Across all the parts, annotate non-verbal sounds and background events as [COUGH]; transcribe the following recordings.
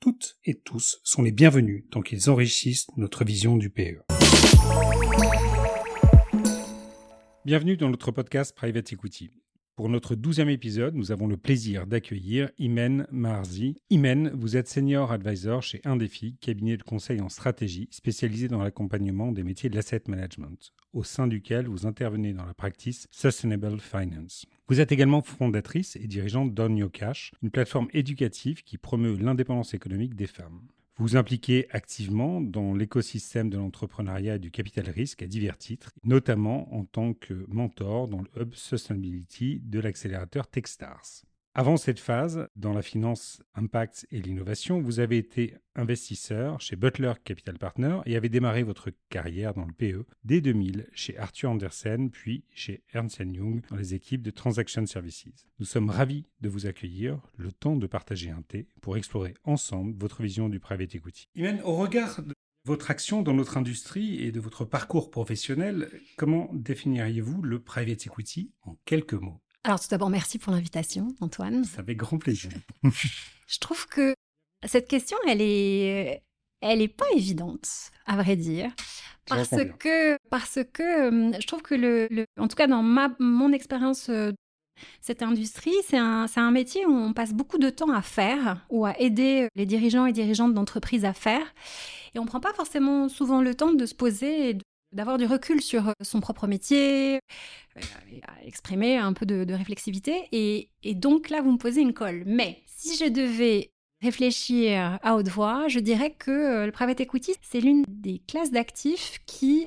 toutes et tous sont les bienvenus tant qu'ils enrichissent notre vision du PE. Bienvenue dans notre podcast Private Equity. Pour notre douzième épisode, nous avons le plaisir d'accueillir Imen Marzi. Imen, vous êtes senior advisor chez Indefi, cabinet de conseil en stratégie spécialisé dans l'accompagnement des métiers de l'asset management, au sein duquel vous intervenez dans la practice Sustainable Finance. Vous êtes également fondatrice et dirigeante d'On une plateforme éducative qui promeut l'indépendance économique des femmes. Vous vous impliquez activement dans l'écosystème de l'entrepreneuriat et du capital risque à divers titres, notamment en tant que mentor dans le hub Sustainability de l'accélérateur Techstars. Avant cette phase, dans la finance, impact et l'innovation, vous avez été investisseur chez Butler Capital Partner et avez démarré votre carrière dans le PE dès 2000 chez Arthur Andersen, puis chez Ernst Young dans les équipes de Transaction Services. Nous sommes ravis de vous accueillir, le temps de partager un thé pour explorer ensemble votre vision du private equity. Imen, au regard de votre action dans notre industrie et de votre parcours professionnel, comment définiriez-vous le private equity en quelques mots? Alors tout d'abord, merci pour l'invitation, Antoine. Ça fait grand plaisir. [LAUGHS] je trouve que cette question, elle est, elle est pas évidente, à vrai dire, parce que, parce que euh, je trouve que le, en tout cas dans ma, mon expérience euh, cette industrie, c'est un, un, métier où on passe beaucoup de temps à faire ou à aider les dirigeants et dirigeantes d'entreprises à faire. Et on ne prend pas forcément souvent le temps de se poser et de d'avoir du recul sur euh, son propre métier, euh, exprimer un peu de, réflexivité. Et, donc là, vous me posez une colle. Mais si je devais réfléchir à haute voix, je dirais que euh, le private equity, c'est l'une des classes d'actifs qui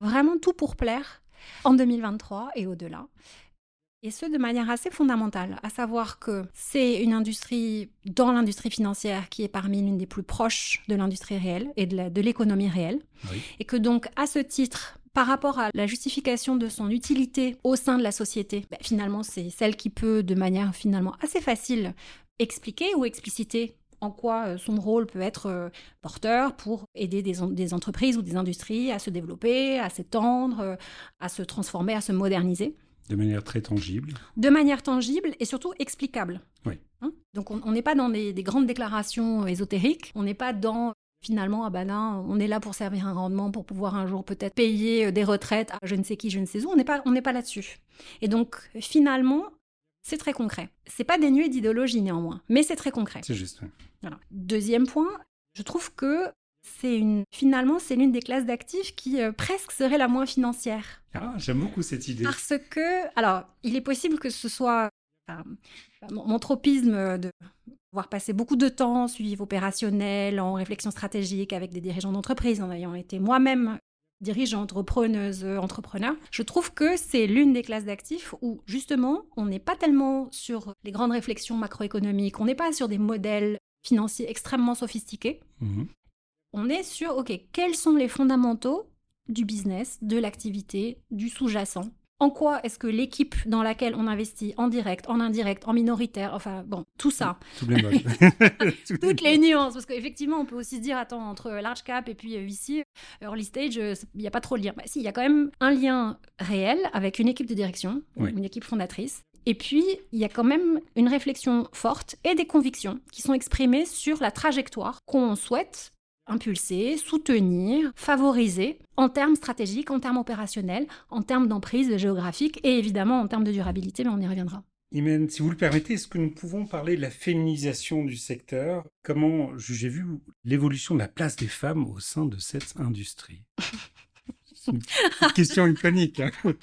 vraiment tout pour plaire en 2023 et au-delà et ce de manière assez fondamentale, à savoir que c'est une industrie dans l'industrie financière qui est parmi l'une des plus proches de l'industrie réelle et de l'économie réelle, et que donc à ce titre, par rapport à la justification de son utilité au sein de la société, ben, finalement c'est celle qui peut de manière finalement assez facile expliquer ou expliciter en quoi euh, son rôle peut être euh, porteur pour aider des, des, entreprises ou des industries à se développer, à s'étendre, euh, à se transformer, à se moderniser. De manière très tangible. De manière tangible et surtout explicable. Oui. Hein? Donc on n'est pas dans des, grandes déclarations ésotériques, on n'est pas dans finalement, ah ben on est là pour servir un rendement, pour pouvoir un jour peut-être payer euh, des retraites à je ne sais qui, je ne sais où. On n'est pas, on pas là-dessus. Et donc finalement, c'est très concret. C'est pas dénué d'idéologie néanmoins, mais c'est très concret. C'est juste. Deuxième point, je trouve que c'est une finalement c'est l'une des classes d'actifs qui euh, presque serait la moins financière. Ah, j'aime beaucoup cette idée. Parce que alors, il est possible que ce soit mon, tropisme de voir passer beaucoup de temps suivi opérationnel, en réflexion stratégique avec des dirigeants d'entreprise, en ayant été moi-même dirigeante, repreneuse, entrepreneur, je trouve que c'est l'une des classes d'actifs où justement on n'est pas tellement sur les grandes réflexions macroéconomiques, on n'est pas sur des modèles financiers extrêmement sophistiqués, mhm on est sur, OK, quels sont les fondamentaux du business, de l'activité, du sous-jacent? En quoi est-ce que l'équipe dans laquelle on investit en direct, en indirect, en minoritaire, enfin bon, tout ça. Toutes les [LAUGHS] nuances, parce qu'effectivement, on peut aussi se dire, attends, entre large cap et puis ici, euh, early stage, euh, il n'y a pas trop de lien. Bah, si, il y a quand même un lien réel avec une équipe de direction, une équipe fondatrice. Et puis, il y a quand même une réflexion forte et des convictions qui sont exprimées sur la trajectoire qu'on souhaite impulser, soutenir, favoriser en termes stratégiques, en termes opérationnels, en termes d'emprise géographique et évidemment en termes de durabilité, mais on y reviendra. Imen, si vous le permettez, est-ce que nous pouvons parler de la féminisation du secteur? Comment jugez-vous l'évolution de la place des femmes au sein de cette industrie? C'est une question iconique. Hein. [LAUGHS]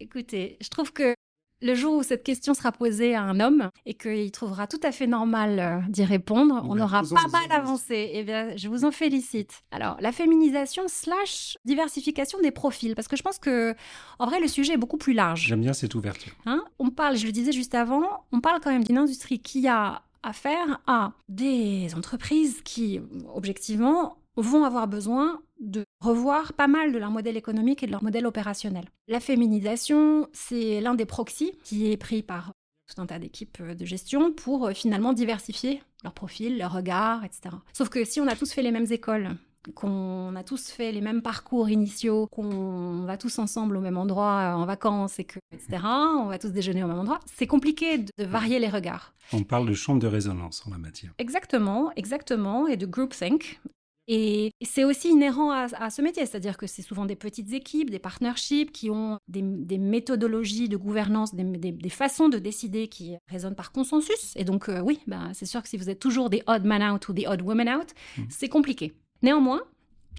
Écoutez, je trouve que le jour où cette question sera posée à un homme et qu'il trouvera tout à fait normal euh, d'y répondre, on aura pas mal avancé. Eh bien, je vous en félicite. Alors, la féminisation slash diversification des profils, parce que je pense que, en vrai, le sujet est beaucoup plus large. J'aime bien cette ouverture. Hein on parle, je le disais juste avant, on parle quand même d'une industrie qui a affaire à des entreprises qui, objectivement, vont avoir besoin de revoir pas mal de leur modèle économique et de leur modèle opérationnel. La féminisation, c'est l'un des proxys qui est pris par tout un tas d'équipes de gestion pour euh, finalement diversifier leur profil, leur regard, etc. Sauf que si on a tous fait les mêmes écoles, qu'on a tous fait les mêmes parcours initiaux, qu'on va tous ensemble au même endroit en vacances, et que, etc., on va tous déjeuner au même endroit, c'est compliqué de varier les regards. On parle de chambre de résonance en la matière. Exactement, exactement, et de groupthink. Et c'est aussi inhérent à, ce métier, c'est-à-dire que c'est souvent des petites équipes, des partnerships qui ont des, méthodologies de gouvernance, des, façons de décider qui résonnent par consensus. Et donc, euh, oui, bah, c'est sûr que si vous êtes toujours des odd man out ou des odd women out, mmh. c'est compliqué. Néanmoins,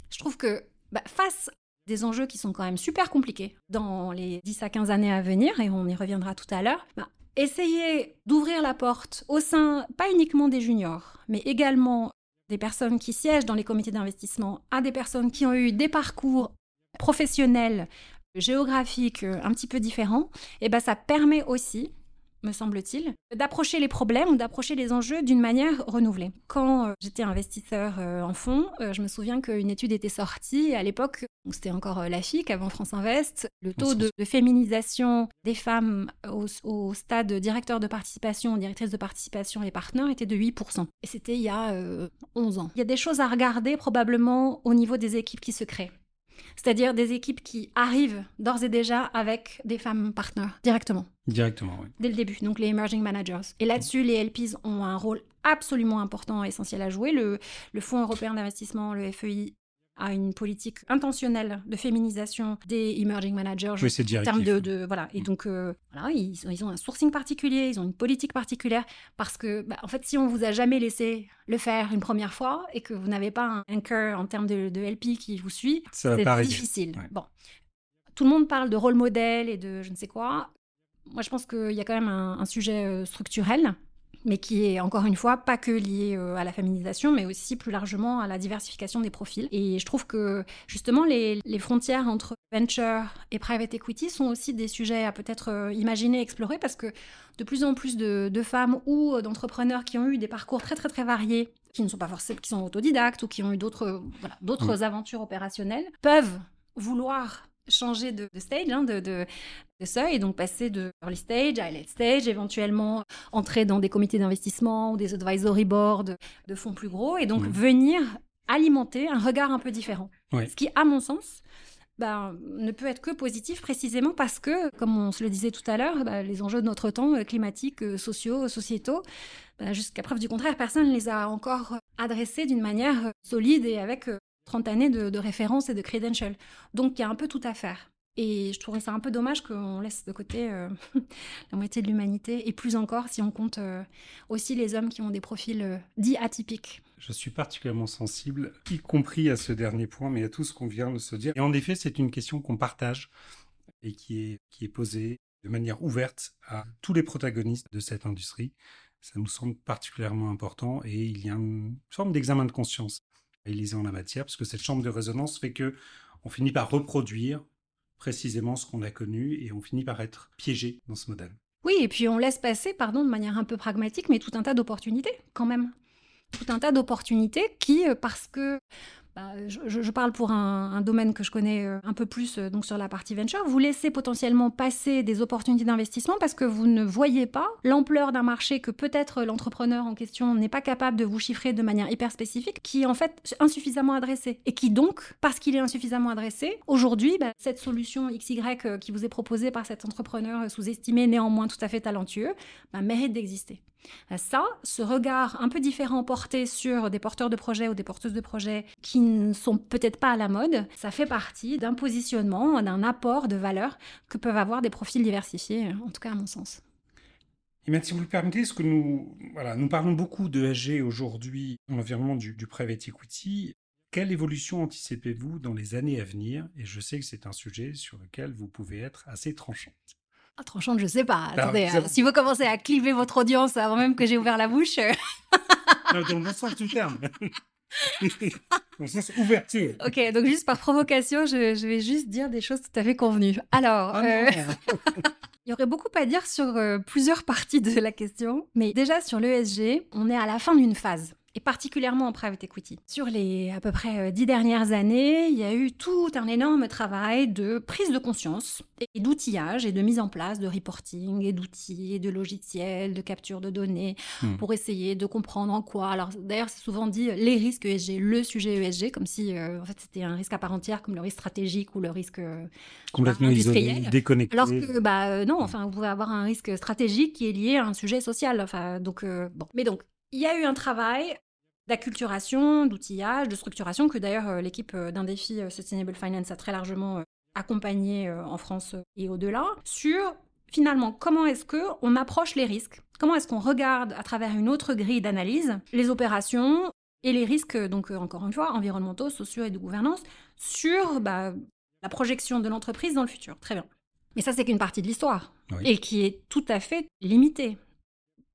je trouve que bah, face à des enjeux qui sont quand même super compliqués dans les 10 à 15 années à venir, et on y reviendra tout à l'heure, bah, essayez d'ouvrir la porte au sein, pas uniquement des juniors, mais également des personnes qui siègent dans les comités d'investissement à des personnes qui ont eu des parcours professionnels, géographiques euh, un petit peu différents, et ben ça permet aussi me semble-t-il, d'approcher les problèmes ou d'approcher les enjeux d'une manière renouvelée. Quand euh, j'étais investisseur euh, en fonds, je me souviens qu'une étude était sortie à l'époque, c'était encore la FIC avant France Invest, le taux de, féminisation des femmes au, stade directeur de participation, directrice de participation et partenaires était de 8%. Et c'était il y a 11 ans. Il y a des choses à regarder probablement au niveau des équipes qui se créent c'est-à-dire des équipes qui arrivent d'ores et déjà avec des femmes partenaires directement. Directement, oui. Dès le début, donc les emerging managers. Et là-dessus, les LPs ont un rôle absolument important, essentiel à jouer. Le, le Fonds européen d'investissement, le FEI, à une politique intentionnelle de féminisation des emerging managers oui, en termes de, voilà. Et mm. donc euh, voilà ils, ils, ont un sourcing particulier ils ont une politique particulière parce que bah, en fait si on vous a jamais laissé le faire une première fois et que vous n'avez pas un anchor en termes de, LP qui vous suit c'est difficile. Bon. Tout le monde parle de rôle modèle et de je ne sais quoi. Moi je pense qu'il y a quand même un, un sujet euh, structurel mais qui est encore une fois pas que lié euh, à la féminisation, mais aussi plus largement à la diversification des profils. Et je trouve que justement les, frontières entre venture et private equity sont aussi des sujets à peut-être euh, imaginer, explorer, parce que de plus en plus de, femmes ou d'entrepreneurs qui ont eu des parcours très très très variés, qui ne sont pas forcément, qui sont autodidactes ou qui ont eu d'autres voilà, d'autres mmh. aventures opérationnelles, peuvent vouloir changer de, stage, hein, de, de, seuil, et donc passer de early stage à late stage, éventuellement entrer dans des comités d'investissement ou des advisory boards de fonds plus gros, et donc venir alimenter un regard un peu différent. Ce qui, à mon sens, ben, ne peut être que positif précisément parce que, comme on se le disait tout à l'heure, ben, les enjeux de notre temps, euh, climatiques, euh, sociaux, sociétaux, ben, jusqu'à preuve du contraire, personne ne les a encore adressés d'une manière solide et avec 30 années de, référence et de credential. Donc il y a un peu tout à faire. Et je trouverais ça un peu dommage qu'on laisse de côté euh, [LAUGHS] la moitié de l'humanité, et plus encore si on compte euh, aussi les hommes qui ont des profils euh, dits atypiques. Je suis particulièrement sensible, y compris à ce dernier point, mais à tout ce qu'on vient de se dire. Et en effet, c'est une question qu'on partage et qui est, qui est posée de manière ouverte à tous les protagonistes de cette industrie. Ça nous semble particulièrement important et il y a une forme d'examen de conscience réalisé en la matière, parce que cette chambre de résonance fait que on finit par reproduire précisément ce qu'on a connu et on finit par être piégé dans ce modèle. Oui, et puis on laisse passer, pardon, de manière un peu pragmatique, mais tout un tas d'opportunités quand même. Tout un tas d'opportunités qui, euh, parce que bah, je, parle pour un, domaine que je connais euh, un peu plus euh, donc sur la partie venture, vous laissez potentiellement passer des opportunités d'investissement parce que vous ne voyez pas l'ampleur d'un marché que peut-être l'entrepreneur en question n'est pas capable de vous chiffrer de manière hyper spécifique, qui est en fait insuffisamment adressé et qui donc, parce qu'il est insuffisamment adressé, aujourd'hui, bah, cette solution XY euh, qui vous est proposée par cet entrepreneur sous-estimé, néanmoins tout à fait talentueux, bah, mérite d'exister. Ça, ce regard un peu différent porté sur des porteurs de projets ou des porteuses de projets qui ne sont peut-être pas à la mode, ça fait partie d'un positionnement, d'un apport de valeur que peuvent avoir des profils diversifiés, en tout cas à mon sens. Et si vous le permettez, ce que nous, voilà, nous parlons beaucoup de SG aujourd'hui dans l'environnement du, du private equity. Quelle évolution anticipez-vous dans les années à venir? Et je sais que c'est un sujet sur lequel vous pouvez être assez tranchante. Ah, tranchante, je sais pas. Attendez, hein. si vous commencez à cliver votre audience avant même que j'ai ouvert la bouche. non, dans le sens du terme. [LAUGHS] dans le sens ouverture. Ok, donc juste par provocation, je, vais juste dire des choses tout à fait convenues. Alors. Ah euh, [LAUGHS] Il y aurait beaucoup à dire sur euh, plusieurs parties de la question, mais déjà sur l'ESG, on est à la fin d'une phase et particulièrement en private equity. Sur les à peu près euh, dix dernières années, il y a eu tout un énorme travail de prise de conscience et d'outillage et de mise en place de reporting et d'outils et de logiciels de capture de données hmm. pour essayer de comprendre en quoi. Alors d'ailleurs, c'est souvent dit euh, les risques ESG, le sujet ESG, comme si euh, en fait c'était un risque à part entière, comme le risque stratégique ou le risque complètement isolé, déconnecté. Alors que bah non, enfin vous pouvez avoir un risque stratégique qui est lié à un sujet social. Enfin donc bon, mais donc il y a eu un travail d'acculturation, d'outillage, de structuration que d'ailleurs euh, l'équipe euh, d'un défi euh, Sustainable Finance a très largement accompagné en France et au-delà sur finalement comment est-ce que on approche les risques, comment est-ce qu'on regarde à travers une autre grille d'analyse les opérations et les risques donc encore une fois environnementaux, sociaux et de gouvernance sur bah, la projection de l'entreprise dans le futur? Très bien. Mais ça c'est qu'une partie de l'histoire et qui est tout à fait limitée.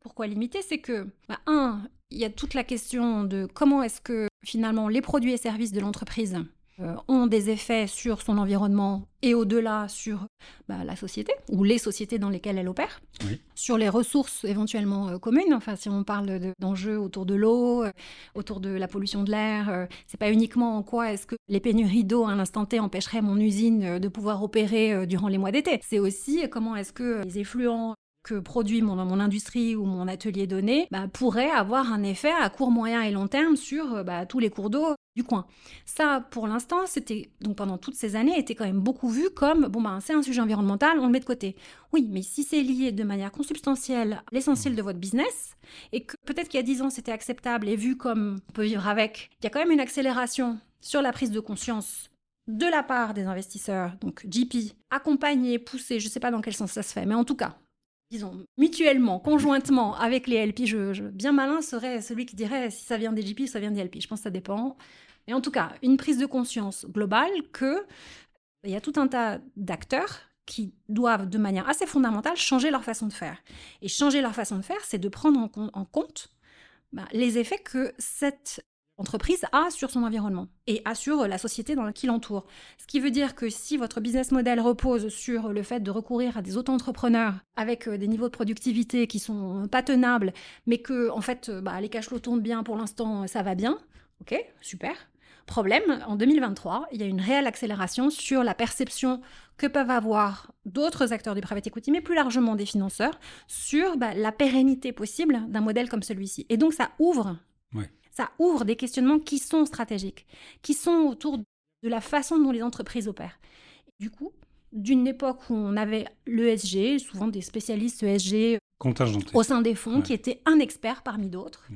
Pourquoi limitée? C'est que, bah, un, il y a toute la question de comment est-ce que finalement les produits et services de l'entreprise euh, ont des effets sur son environnement et au-delà sur bah, la société ou les sociétés dans lesquelles elle opère, sur les ressources éventuellement euh, communes. Enfin, si on parle d'enjeux autour de l'eau, euh, autour de la pollution de l'air, c'est pas uniquement en quoi est-ce que les pénuries d'eau à un instant T empêcheraient mon usine de pouvoir opérer durant les mois d'été. C'est aussi comment est-ce que les effluents que produit mon, mon industrie ou mon atelier donné bah, pourrait avoir un effet à court, moyen et long terme sur euh, bah, tous les cours d'eau du coin. Ça, pour l'instant, c'était donc pendant toutes ces années, était quand même beaucoup vu comme bon bah c'est un sujet environnemental, on le met de côté. Oui, mais si c'est lié de manière consubstantielle à l'essentiel de votre business et que peut-être qu'il y a 10 ans c'était acceptable et vu comme on peut vivre avec, il y a quand même une accélération sur la prise de conscience de la part des investisseurs, donc GP, accompagner, pousser, je ne sais pas dans quel sens ça se fait, mais en tout cas, disons, mutuellement, conjointement avec les LP, je, bien malin serait celui qui dirait si ça vient des GP ou ça vient des LP. Je pense que ça dépend. Mais en tout cas, une prise de conscience globale que il y a tout un tas d'acteurs qui doivent de manière assez fondamentale changer leur façon de faire. Et changer leur façon de faire, c'est de prendre en, compte bah, les effets que cette entreprise a sur son environnement et a sur la société dans qui l'entoure. Ce qui veut dire que si votre business model repose sur le fait de recourir à des auto-entrepreneurs avec euh, des niveaux de productivité qui sont pas tenables, mais que en fait euh, bah, les cash flows tournent bien pour l'instant, ça va bien, ok, super. Problème, en 2023, il y a une réelle accélération sur la perception que peuvent avoir d'autres acteurs du private equity, mais plus largement des financeurs, sur bah, la pérennité possible d'un modèle comme celui-ci. Et donc ça ouvre ça ouvre des questionnements qui sont stratégiques, qui sont autour de la façon dont les entreprises opèrent. du coup, d'une époque où on avait l'ESG, souvent des spécialistes ESG au sein des fonds, qui étaient un expert parmi d'autres.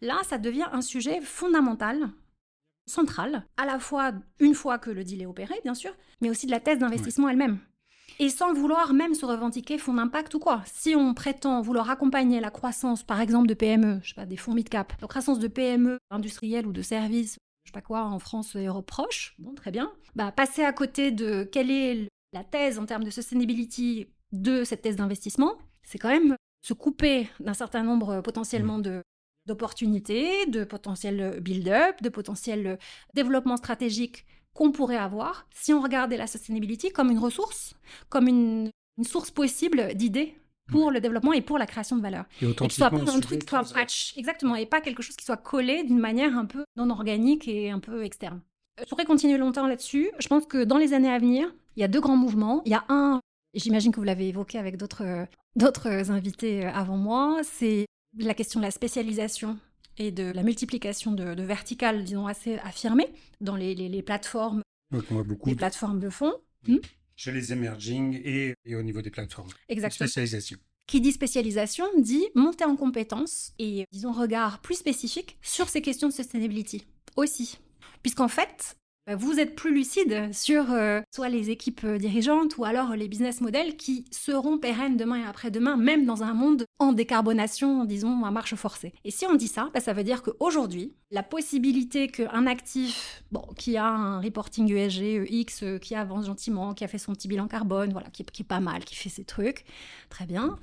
Là, ça devient un sujet fondamental, central, à la fois une fois que le deal est opéré, bien sûr, mais aussi de la thèse d'investissement elle-même et sans vouloir même se revendiquer fonds d'impact ou quoi. Si on prétend vouloir accompagner la croissance, par exemple, de PME, je sais pas, des fonds mid-cap, la croissance de PME industrielles ou de services, je sais pas quoi, en France et Europe proche, bon, très bien, bah, passer à côté de quelle est la thèse en termes de sustainability de cette thèse d'investissement, c'est quand même se couper d'un certain nombre potentiellement de d'opportunités, de potentiels build-up, de potentiels développement stratégique qu'on pourrait avoir si on regardait la sustainability comme une ressource, comme une, source possible d'idées pour le développement et pour la création de valeur. Et, et soit pas un truc exactement, et pas quelque chose qui soit collé d'une manière un peu non organique et un peu externe. Je pourrais continuer longtemps là-dessus. Je pense que dans les années à venir, il y a deux grands mouvements. Il y a un, j'imagine que vous l'avez évoqué avec d'autres invités avant moi, c'est la question de la spécialisation et de la multiplication de, verticales, disons, assez affirmées dans les, plateformes, beaucoup les plateformes de fonds. Hmm Chez les emerging et, au niveau des plateformes. Exactement. Spécialisation. Qui dit spécialisation dit monter en compétences et, disons, regard plus spécifique sur ces questions de sustainability aussi. Puisqu'en fait, bah, vous êtes plus lucide sur euh, soit les équipes euh, dirigeantes ou alors les business models qui seront pérennes demain et après-demain, même dans un monde en décarbonation, disons, à marche forcée. Et si on dit ça, bah, ça veut dire qu'aujourd'hui, la possibilité qu'un actif bon, qui a un reporting ESG, X, euh, qui avance gentiment, qui a fait son petit bilan carbone, voilà, qui, qui est pas mal, qui fait ses trucs, très bien,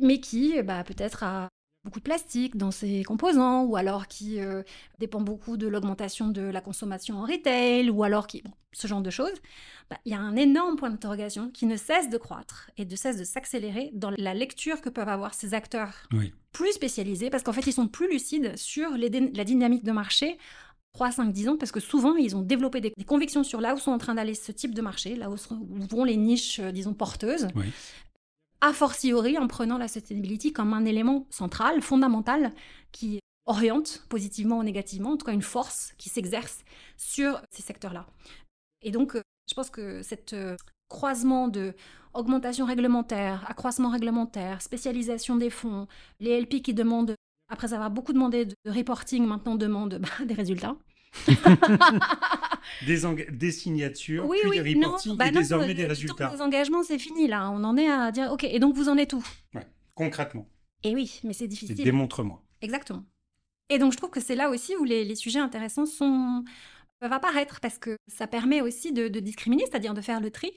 mais qui bah, peut-être a beaucoup de plastique dans ses composants, ou alors qui euh, dépend beaucoup de l'augmentation de la consommation en retail, ou alors qui... Bon, ce genre de choses, bah, il y a un énorme point d'interrogation qui ne cesse de croître et ne cesse de s'accélérer dans la lecture que peuvent avoir ces acteurs plus spécialisés, parce qu'en fait, ils sont plus lucides sur la dynamique de marché 3, 5, 10 ans, parce que souvent, ils ont développé des, convictions sur là où sont en train d'aller ce type de marché, là où, vont les niches, euh, disons, porteuses. A fortiori, en prenant la sustainability comme un élément central, fondamental, qui oriente positivement ou négativement, en tout cas une force qui s'exerce sur ces secteurs-là. Et donc, euh, je pense que cette euh, croisement de augmentation réglementaire, accroissement réglementaire, spécialisation des fonds, les LP qui demandent après avoir beaucoup demandé de reporting, maintenant demande [LAUGHS] bah, des résultats. [LAUGHS] des, signatures, puis des reporting bah et désormais des résultats. Les engagements, c'est fini là. On en est à dire, ok, et donc vous en êtes où? Concrètement. Et oui, mais c'est difficile. Démontre-moi. Exactement. Et donc je trouve que c'est là aussi où les, sujets intéressants sont peuvent apparaître parce que ça permet aussi de discriminer, c'est-à-dire de faire le tri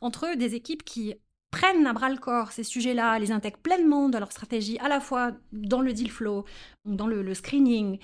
entre des équipes qui prennent à bras le corps ces sujets-là, les intègrent pleinement dans leur stratégie, à la fois dans le deal flow, dans le, screening,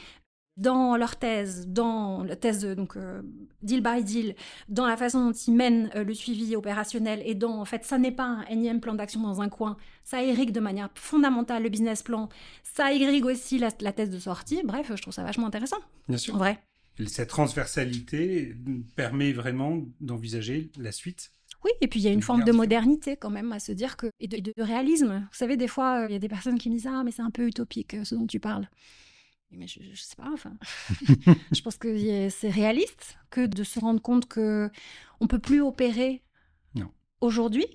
dans leur thèse, dans la thèse donc euh, deal by deal, dans la façon dont ils mènent euh, le suivi opérationnel et dans en fait ça n'est pas un énième plan d'action dans un coin, ça irrigue de manière fondamentale le business plan, ça irrigue aussi la, la thèse de sortie. Bref, je trouve ça vachement intéressant. Bien sûr. En vrai. Cette transversalité permet vraiment d'envisager la suite oui, et puis il y a une forme de modernité quand même à se dire que et de, réalisme. Vous savez, des fois, il y a des personnes qui me disent ah mais c'est un peu utopique euh, ce dont tu parles. Mais je, ne sais pas. Enfin, [LAUGHS] je pense que c'est réaliste que de se rendre compte que on peut plus opérer aujourd'hui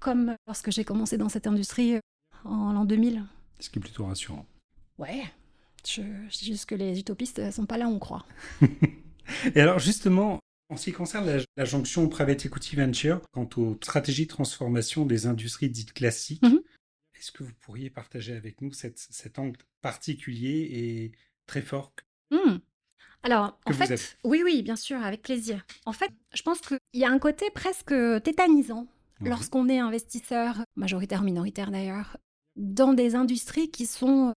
comme lorsque j'ai commencé dans cette industrie euh, en l'an 2000. Ce qui est plutôt rassurant. Ouais. Je, je dis juste que les utopistes ne sont pas là où on croit. [LAUGHS] Et alors justement, en ce qui concerne la, jonction private equity venture, quant aux stratégies de transformation des industries dites classiques, mhm. Est-ce que vous pourriez partager avec nous cet angle particulier et très fort hmm. Alors, en fait, oui, oui, bien sûr, avec plaisir. En fait, je pense qu'il y a un côté presque tétanisant lorsqu'on est investisseur, majoritaire, minoritaire d'ailleurs, dans des industries qui sont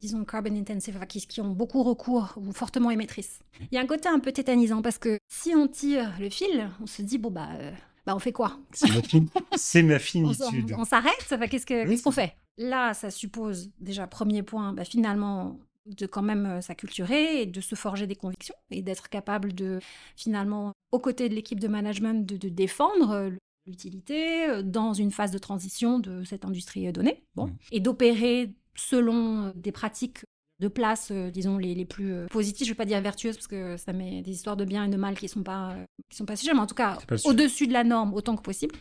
disons carbon intensive, qui, ont beaucoup recours ou fortement émettrices. Il y a un côté un peu tétanisant parce que si on tire le fil, on se dit bon bah, euh, bah on fait quoi? C'est ma, [LAUGHS] finitude. on, s'arrête, qu'est-ce qu'on fait? Là, ça suppose déjà premier point, bah, finalement de quand même euh, s'acculturer et de se forger des convictions et d'être capable de finalement aux côtés de l'équipe de management de, défendre euh, l'utilité dans une phase de transition de cette industrie donnée. Bon, mmh. et d'opérer selon euh, des pratiques de place, euh, disons, les, les plus euh, positives, je ne vais pas dire vertueuses, parce que ça met des histoires de bien et de mal qui ne sont pas, qui sont pas sujets, mais en tout cas, au-dessus de la norme autant que possible.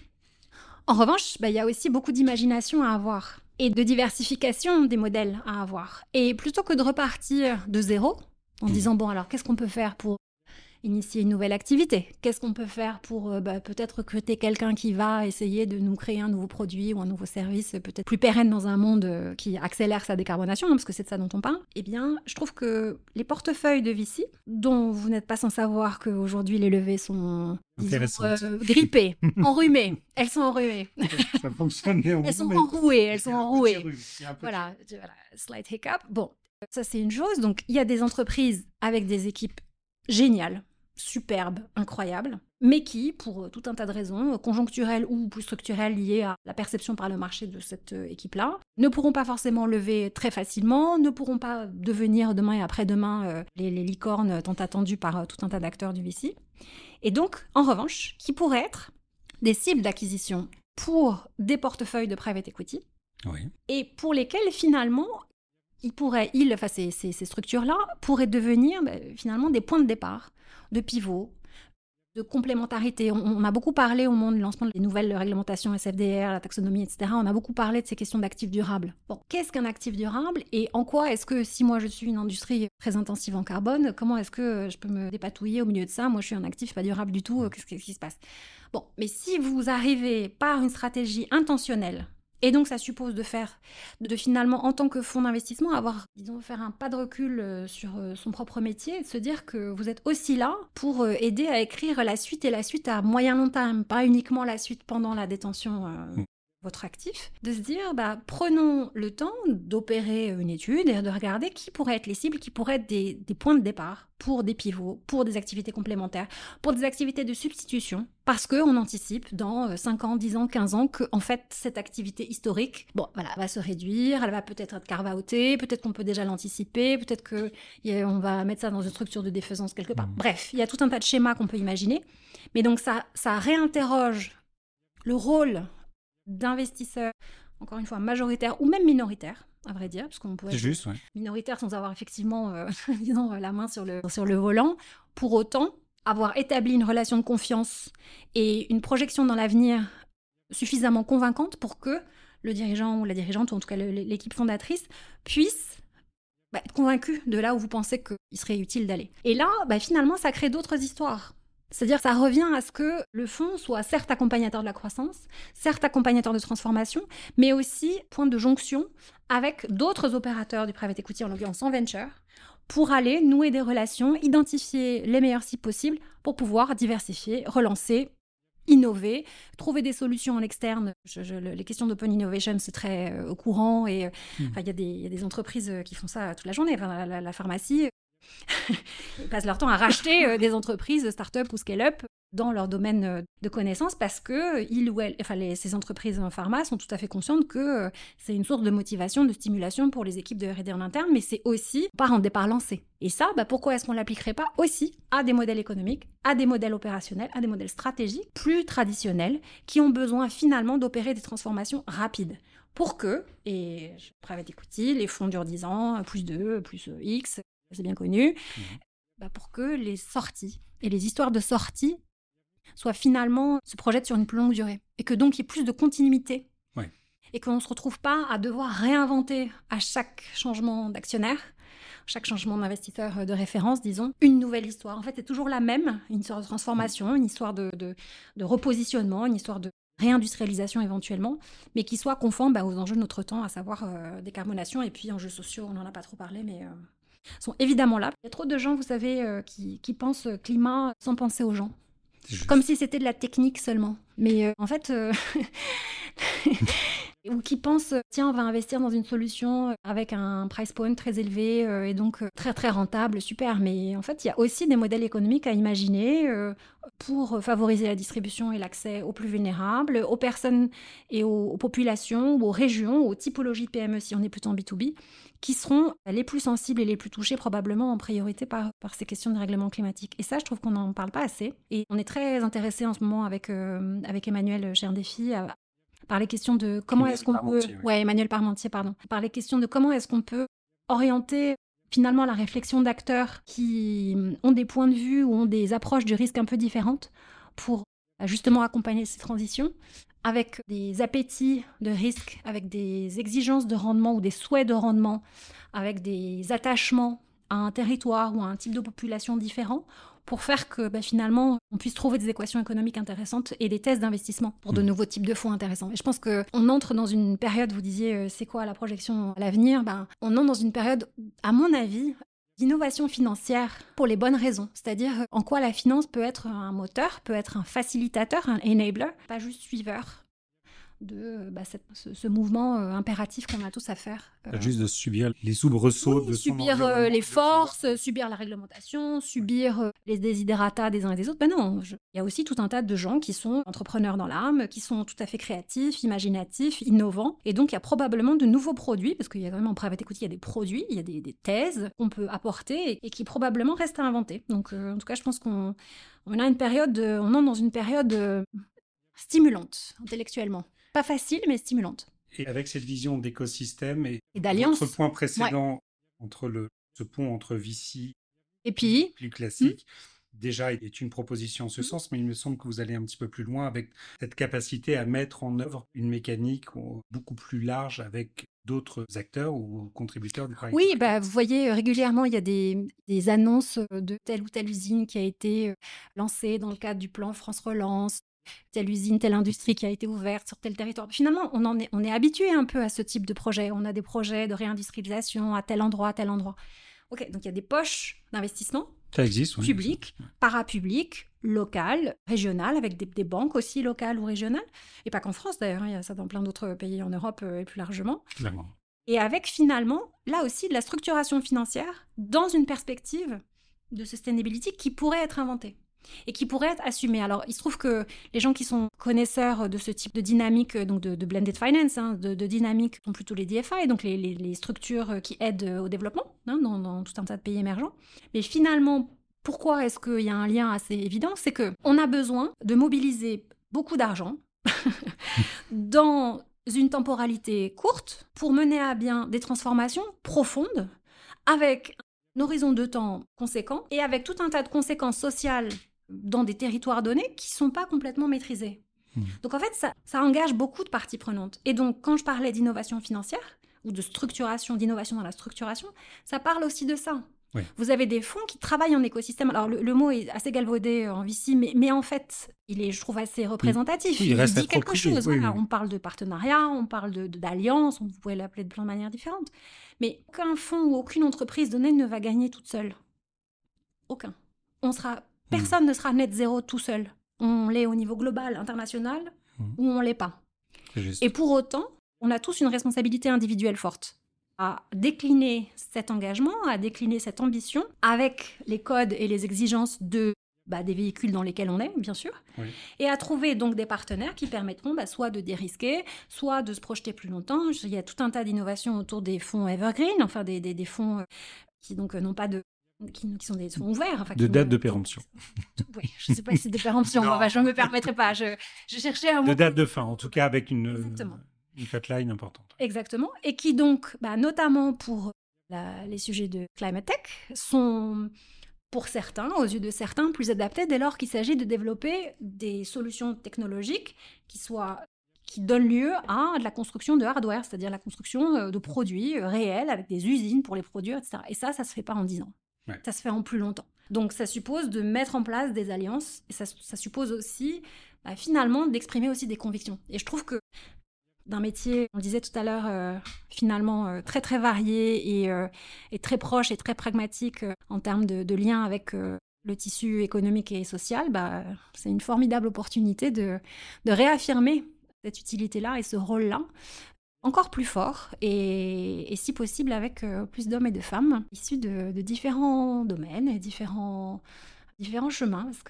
En revanche, bah, il y a aussi beaucoup d'imagination à avoir et de diversification des modèles à avoir. Et plutôt que de repartir de zéro, en mmh. disant, bon, alors qu'est-ce qu'on peut faire pour initier une nouvelle activité Qu'est-ce qu'on peut faire pour euh, bah, peut-être recruter quelqu'un qui va essayer de nous créer un nouveau produit ou un nouveau service peut-être plus pérenne dans un monde euh, qui accélère sa décarbonation, hein, parce que c'est de ça dont on parle Eh bien, je trouve que les portefeuilles de VC, dont vous n'êtes pas sans savoir qu'aujourd'hui les levées sont euh, grippées, [LAUGHS] enrhumées, elles sont enrhumées. ça fonctionne Elles sont enrouées, elles sont enrouées. Voilà, voilà, slight hiccup. Bon, ça c'est une chose. Donc il y a des entreprises avec des équipes géniales, superbe, incroyable, mais qui, pour euh, tout un tas de raisons, euh, conjoncturelles ou plus structurelles liées à la perception par le marché de cette euh, équipe-là, ne pourront pas forcément lever très facilement, ne pourront pas devenir demain et après-demain les, licornes tant attendues par tout un tas d'acteurs du VC. Et donc, en revanche, qui pourraient être des cibles d'acquisition pour des portefeuilles de private equity, et pour lesquels finalement ils pourraient, ils, enfin ces, ces, structures-là, pourraient devenir ben, finalement des points de départ, de pivot, de complémentarité. On, a beaucoup parlé au moment du lancement des nouvelles réglementations SFDR, la taxonomie, etc. On a beaucoup parlé de ces questions d'actifs durables. Bon, qu'est-ce qu'un actif durable et en quoi est-ce que si moi je suis une industrie très intensive en carbone, comment est-ce que je peux me dépatouiller au milieu de ça? Moi je suis un actif pas durable du tout, qu'est-ce qui se passe? Bon, mais si vous arrivez par une stratégie intentionnelle et donc, ça suppose de faire, de finalement, en tant que fonds d'investissement, avoir, disons, faire un pas de recul euh, sur euh, son propre métier, de se dire que vous êtes aussi là pour euh, aider à écrire la suite et la suite à moyen long terme, pas uniquement la suite pendant la détention de votre actif, de se dire, bah, prenons le temps d'opérer une étude et de regarder qui pourraient être les cibles, qui pourraient être des, des, points de départ pour des pivots, pour des activités complémentaires, pour des activités de substitution, parce qu'on anticipe dans 5 ans, 10 ans, 15 ans que, en fait, cette activité historique, bon, voilà, va se réduire, elle va peut-être être carve-outée, peut-être qu'on peut déjà l'anticiper, peut-être qu'on va mettre ça dans une structure de défaisance quelque part. Mmh. Bref, il y a tout un tas de schémas qu'on peut imaginer. Mais donc, ça, ça réinterroge le rôle d'investisseurs, encore une fois, majoritaires ou même minoritaires, à vrai dire, parce qu'on peut être juste, minoritaire sans avoir effectivement euh, [LAUGHS] disons, la main sur le, sur le volant. Pour autant, avoir établi une relation de confiance et une projection dans l'avenir suffisamment convaincante pour que le dirigeant ou la dirigeante, ou en tout cas l'équipe fondatrice, puisse bah, être convaincu de là où vous pensez qu'il serait utile d'aller. Et là, bah, finalement, ça crée d'autres histoires. C'est-à-dire ça revient à ce que le fonds soit certes accompagnateur de la croissance, certes accompagnateur de transformation, mais aussi point de jonction avec d'autres opérateurs du private equity, en l'occurrence en venture, pour aller nouer des relations, identifier les meilleurs sites possibles pour pouvoir diversifier, relancer, innover, trouver des solutions en externe. les questions d'open innovation, c'est très euh, au courant et euh, hmm. il y, a des entreprises qui font ça toute la journée. la, pharmacie, ils passent leur temps à racheter euh, des entreprises, start-up ou scale-up dans leur domaine euh, de connaissances parce que ils ou elles, enfin ces entreprises en pharma sont tout à fait conscientes que euh, c'est une source de motivation, de stimulation pour les équipes de R&D en interne, mais c'est aussi pas un départ lancé. Et ça, bah, pourquoi est-ce qu'on l'appliquerait pas aussi à des modèles économiques, à des modèles opérationnels, à des modèles stratégiques plus traditionnels qui ont besoin finalement d'opérer des transformations rapides pour que, et private equity, les fonds durent 10 ans, plus 2, plus X, c'est bien connu, mmh. bah pour que les sorties et les histoires de sorties soient finalement se projettent sur une plus longue durée et que donc il y ait plus de continuité. Et qu'on ne se retrouve pas à devoir réinventer à chaque changement d'actionnaire, chaque changement d'investisseur de référence, disons, une nouvelle histoire. En fait, c'est toujours la même, une histoire de transformation, une histoire de, de, repositionnement, une histoire de réindustrialisation éventuellement, mais qui soit conforme bah, aux enjeux de notre temps, à savoir euh, décarbonation et puis enjeux sociaux, on n'en a pas trop parlé, mais euh, sont évidemment là. Il y a trop de gens, vous savez, euh, qui, pensent climat sans penser aux gens. Comme si c'était de la technique seulement. Mais euh, en fait, euh, [LAUGHS] [LAUGHS] ou qui pensent, tiens, on va investir dans une solution avec un price point très élevé et donc très très rentable, super. Mais en fait, il y a aussi des modèles économiques à imaginer pour favoriser la distribution et l'accès aux plus vulnérables, aux personnes et aux, populations, aux régions, aux typologies de PME si on est plutôt en B2B, qui seront les plus sensibles et les plus touchés probablement en priorité par, par ces questions de règlement climatique. Et ça, je trouve qu'on n'en parle pas assez. Et on est très intéressé en ce moment avec, euh, avec Emmanuel Cherdéfi par les questions de comment est-ce qu'on peut... Ouais, Emmanuel Parmentier, pardon. Par les questions de comment est-ce qu'on peut orienter finalement la réflexion d'acteurs qui ont des points de vue ou ont des approches du risque un peu différentes pour justement accompagner ces transitions avec des appétits de risque, avec des exigences de rendement ou des souhaits de rendement, avec des attachements à un territoire ou à un type de population différent, pour faire que bah, finalement on puisse trouver des équations économiques intéressantes et des tests d'investissement pour de mmh. nouveaux types de fonds intéressants. Et je pense qu'on entre dans une période, vous disiez euh, c'est quoi la projection à l'avenir? Ben, On entre dans une période, à mon avis, d'innovation financière pour les bonnes raisons. C'est-à-dire en quoi la finance peut être un moteur, peut être un facilitateur, un enabler, pas juste suiveur de bah, ce, mouvement euh, impératif qu'on a tous à faire. Euh, juste de subir les soubresauts de subir euh, les forces, subir la réglementation, subir les désidératas des uns et des autres. Ben non, il y a aussi tout un tas de gens qui sont entrepreneurs dans l'âme, qui sont tout à fait créatifs, imaginatifs, innovants, et donc il y a probablement de nouveaux produits, parce qu'il y a quand même en private equity, il y a des produits, il y a des, thèses qu'on peut apporter et, qui probablement restent à inventer. Donc en tout cas, je pense qu'on on a une période, on entre dans une période stimulante intellectuellement. Pas facile, mais stimulante. Et avec cette vision d'écosystème et, d'alliance. Votre point précédent entre le, ce pont entre VC et puis plus classique. Déjà est une proposition en ce mmh. sens, mais il me semble que vous allez un petit peu plus loin avec cette capacité à mettre en œuvre une mécanique beaucoup plus large avec d'autres acteurs ou contributeurs du Oui, bah, vous voyez, régulièrement, il y a des, des, annonces de telle ou telle usine qui a été lancée dans le cadre du plan France Relance, telle usine, telle industrie qui a été ouverte sur tel territoire. Finalement, on, en est, on est habitué un peu à ce type de projet. On a des projets de réindustrialisation à tel endroit, à tel endroit. Ok, donc il y a des poches d'investissement. Ça existe, Public, parapublic, locales, régionales, avec des, banques aussi locales ou régionales, et pas qu'en France d'ailleurs, hein, il y a ça dans plein d'autres pays en Europe et plus largement. Et avec finalement, là aussi, de la structuration financière dans une perspective de sustainability qui pourrait être inventée et qui pourrait être assumée. Alors, il se trouve que les gens qui sont connaisseurs de ce type de dynamique, euh, donc de, blended finance, hein, de, dynamique, sont plutôt les DFI, donc les, structures qui aident au développement hein, dans, tout un tas de pays émergents. Mais finalement, pourquoi est-ce qu'il y a un lien assez évident? C'est que on a besoin de mobiliser beaucoup d'argent [LAUGHS] dans une temporalité courte pour mener à bien des transformations profondes avec un horizon de temps conséquent et avec tout un tas de conséquences sociales dans des territoires donnés qui ne sont pas complètement maîtrisés. Hmm. Donc en fait, ça, ça engage beaucoup de parties prenantes. Et donc quand je parlais d'innovation financière ou de structuration, d'innovation dans la structuration, ça parle aussi de ça. Vous avez des fonds qui travaillent en écosystème. Alors, le, mot est assez galvaudé en VC, mais, mais, en fait, il est, je trouve, assez représentatif. il, dit quelque chose. On parle de partenariat, on parle d'alliance, vous pouvez l'appeler de plein de manières différentes. Mais aucun fonds ou aucune entreprise donnée ne va gagner toute seule. Aucun. On sera, hmm. personne ne sera net zéro tout seul. On l'est au niveau global, international, hmm. ou on l'est pas. Et pour autant, on a tous une responsabilité individuelle forte à décliner cet engagement, à décliner cette ambition avec les codes et les exigences de bah, des véhicules dans lesquels on est, bien sûr, et à trouver donc des partenaires qui permettront bah, soit de dérisquer, soit de se projeter plus longtemps. Il y a tout un tas d'innovations autour des fonds evergreen, enfin des, des, fonds euh, qui donc euh, n'ont pas de qui, sont des fonds ouverts. Enfin, de date de péremption. [LAUGHS] oui, je ne sais pas si c'est de péremption, [LAUGHS] je ne me permettrai pas. Je, je, cherchais un. De date de fin, en tout cas avec une. Exactement une flatline importante. Exactement. Et qui donc, bah, notamment pour les sujets de climate tech, sont pour certains, aux yeux de certains, plus adaptés dès lors qu'il s'agit de développer des solutions technologiques qui soient qui donnent lieu à de la construction de hardware, c'est-à-dire la construction euh, de produits euh, réels avec des usines pour les produire, etc. Et ça, ça se fait pas en 10 ans. Ça se fait en plus longtemps. Donc ça suppose de mettre en place des alliances et ça, suppose aussi bah, finalement d'exprimer aussi des convictions. Et je trouve que d'un métier, on le disait tout à l'heure, euh, finalement euh, très très varié euh, et, très proche et très pragmatique en termes de, lien avec le tissu économique et social, bah, c'est une formidable opportunité de, réaffirmer cette utilité-là et ce rôle-là encore plus fort et, si possible avec plus d'hommes et de femmes issus de, différents domaines et différents, chemins parce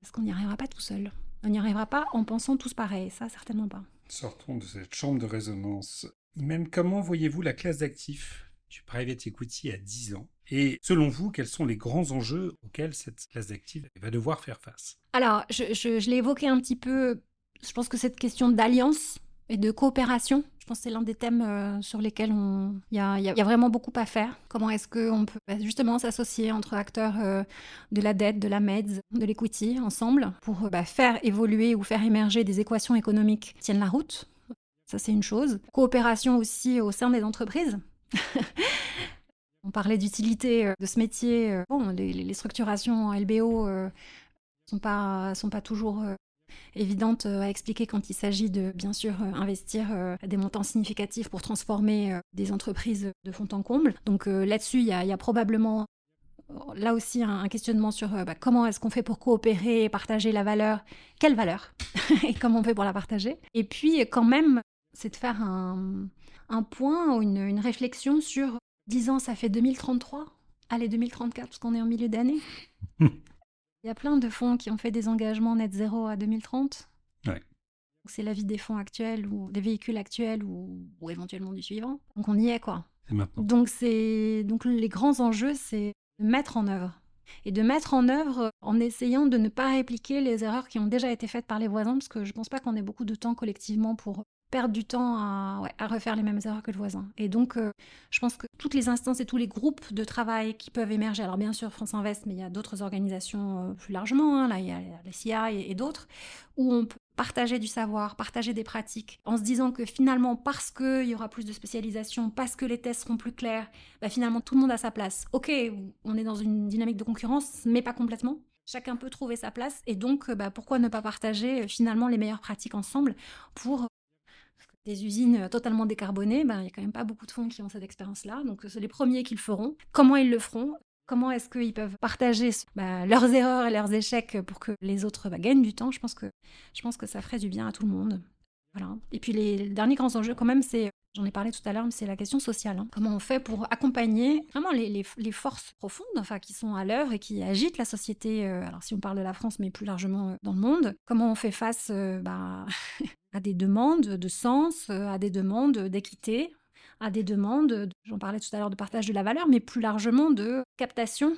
parce qu'on n'y arrivera pas tout seul. On n'y arrivera pas en pensant tous pareil, ça certainement pas. Sortons de cette chambre de résonance. Même comment voyez-vous la classe d'actifs du private equity à 10 ans? Et selon vous, quels sont les grands enjeux auxquels cette classe d'actifs va devoir faire face? Alors, je, l'ai évoqué un petit peu. Je pense que cette question d'alliance et de coopération, je pense que c'est l'un des thèmes euh, sur lesquels il y, a, vraiment beaucoup à faire. Comment est-ce qu'on peut bah, justement s'associer entre acteurs euh, de la dette, de la MEDS, de l'equity ensemble pour euh, bah, faire évoluer ou faire émerger des équations économiques qui tiennent la route? Ça, c'est une chose. Coopération aussi au sein des entreprises. [LAUGHS] On parlait d'utilité de ce métier. Bon, les, structurations en LBO pas sont pas toujours évidente euh, à expliquer quand il s'agit de, bien sûr, euh, investir euh, des montants significatifs pour transformer des entreprises de fond en comble. Donc là-dessus, il y, a probablement là aussi un, questionnement sur bah, comment est-ce qu'on fait pour coopérer et partager la valeur, quelle valeur [LAUGHS] et comment on fait pour la partager? Et puis quand même, c'est de faire un, point ou une, réflexion sur 10 ans, ça fait 2033, allez 2034 parce qu'on est en milieu d'année. [LAUGHS] Il y a plein de fonds qui ont fait des engagements net zéro à 2030. Ouais. C'est l'avis des fonds actuels ou des véhicules actuels ou, éventuellement du suivant. Donc on y est quoi. Donc c'est donc les grands enjeux, c'est de mettre en œuvre et de mettre en œuvre en essayant de ne pas répliquer les erreurs qui ont déjà été faites par les voisins, parce que je ne pense pas qu'on ait beaucoup de temps collectivement pour perdre du temps à, refaire les mêmes erreurs que le voisin. Et donc, euh, je pense que toutes les instances et tous les groupes de travail qui peuvent émerger, alors bien sûr France Invest, mais il y a d'autres organisations euh, plus largement, hein, là il y a la CIA et, d'autres, où on peut partager du savoir, partager des pratiques, en se disant que finalement, parce qu'il y aura plus de spécialisation, parce que les tests seront plus clairs, bah finalement tout le monde a sa place. Ok, on est dans une dynamique de concurrence, mais pas complètement. Chacun peut trouver sa place et donc bah, pourquoi ne pas partager finalement les meilleures pratiques ensemble pour des usines euh, totalement décarbonées, ben, il n'y a quand même pas beaucoup de fonds qui ont cette expérience-là. Donc, c'est les premiers qui le feront. Comment ils le feront? Comment est-ce qu'ils peuvent partager bah, leurs erreurs et leurs échecs pour que les autres bah, gagnent du temps? Je pense, que, je pense que ça ferait du bien à tout le monde. Voilà. Et puis les derniers grands enjeux, quand même, c'est J'en ai parlé tout à l'heure, mais c'est la question sociale. Hein. Comment on fait pour accompagner vraiment les, forces profondes enfin, qui sont à l'œuvre et qui agitent la société, euh, alors si on parle de la France, mais plus largement euh, dans le monde, comment on fait face euh, bah, [LAUGHS] à des demandes de sens, à des demandes d'équité, à des demandes, j'en parlais tout à l'heure, de partage de la valeur, mais plus largement de captation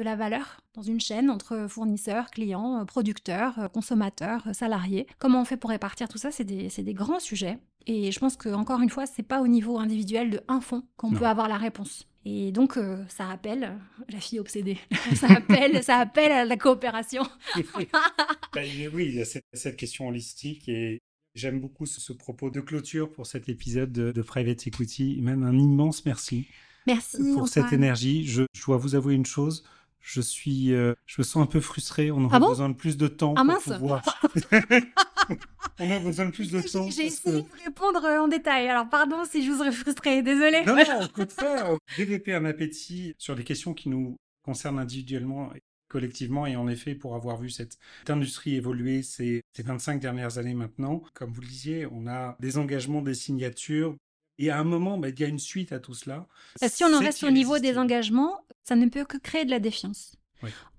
de la valeur dans une chaîne entre fournisseurs, clients, producteurs, consommateurs, salariés. Comment on fait pour répartir tout ça? C'est des, des, grands sujets. Et je pense qu'encore une fois, c'est pas au niveau individuel de un fond qu'on peut avoir la réponse. Et donc, euh, ça appelle la fille obsédée. [LAUGHS] ça, appelle, ça appelle à la coopération. Ben, oui, il y a cette, question holistique et j'aime beaucoup ce, propos de clôture pour cet épisode de, Private Equity. Même un immense merci. Merci. Pour cette énergie. Je, je, dois vous avouer une chose. Je suis, euh, je me sens un peu frustré. On aurait ah besoin de plus de temps ah, pour mince. pouvoir. [LAUGHS] [LAUGHS] On a besoin de plus de temps. J'ai essayé de répondre en détail. Alors, pardon si je vous aurais frustré. Désolée. Non, non, au contraire. Développer un appétit sur des questions qui nous concernent individuellement et collectivement. Et en effet, pour avoir vu cette industrie évoluer ces, ces 25 dernières années maintenant, comme vous le disiez, on a des engagements, des signatures, et à un moment, bah, il y a une suite à tout cela. Si on en reste au niveau des engagements, ça ne peut que créer de la défiance.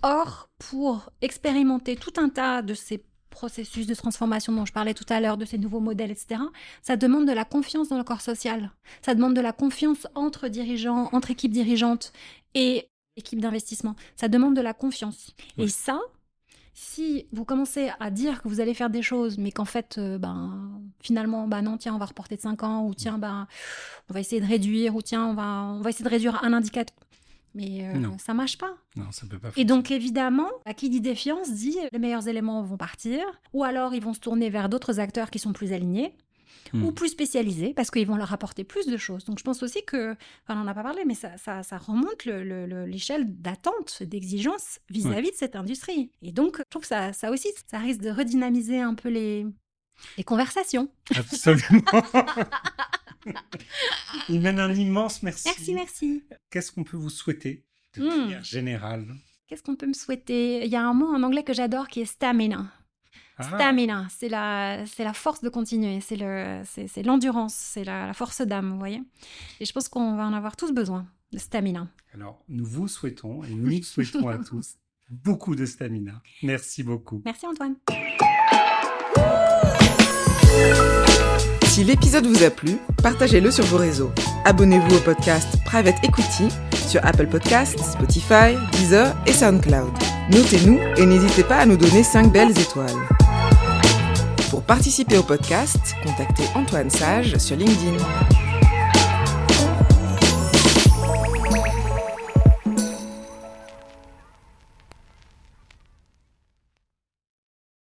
Or, pour expérimenter tout un tas de ces processus de transformation dont je parlais tout à l'heure, de ces nouveaux modèles, etc., ça demande de la confiance dans le corps social. Ça demande de la confiance entre dirigeants, entre équipes dirigeantes et équipes d'investissement. Ça demande de la confiance. Et ça, si vous commencez à dire que vous allez faire des choses, mais qu'en fait, euh, ben, finalement, ben non, tiens, on va reporter de 5 ans, ou tiens, ben, on va essayer de réduire, ou tiens, on va, on va essayer de réduire un indicateur. Mais euh, ça marche pas. Non, ça peut pas. Et donc évidemment, à qui dit défiance dit les meilleurs éléments vont partir, ou alors ils vont se tourner vers d'autres acteurs qui sont plus alignés. Ou hmm. plus spécialisés, parce qu'ils vont leur apporter plus de choses. Donc je pense aussi que, enfin on n'en a pas parlé, mais ça, ça, ça remonte l'échelle d'attente, d'exigence vis-à-vis de cette industrie. Et donc je trouve que ça, ça aussi, ça risque de redynamiser un peu les, les conversations. Absolument. [LAUGHS] Il mène un immense merci. Merci, merci. Qu'est-ce qu'on peut vous souhaiter de hmm. manière générale? Qu'est-ce qu'on peut me souhaiter? Il y a un mot en anglais que j'adore qui est stamina. Ah. Stamina, c'est la, c'est la force de continuer, c'est, le, c'est, l'endurance, c'est la, force d'âme, vous voyez. Et je pense qu'on va en avoir tous besoin de stamina. Alors, nous vous souhaitons et nous souhaitons à tous [LAUGHS] beaucoup de stamina. Merci beaucoup. Merci Antoine. Si l'épisode vous a plu, partagez-le sur vos réseaux. Abonnez-vous au podcast Private Equity sur Apple Podcasts, Spotify, Deezer et SoundCloud. Notez-nous et n'hésitez pas à nous donner 5 belles étoiles. Pour participer au podcast, contactez Antoine Sage sur LinkedIn.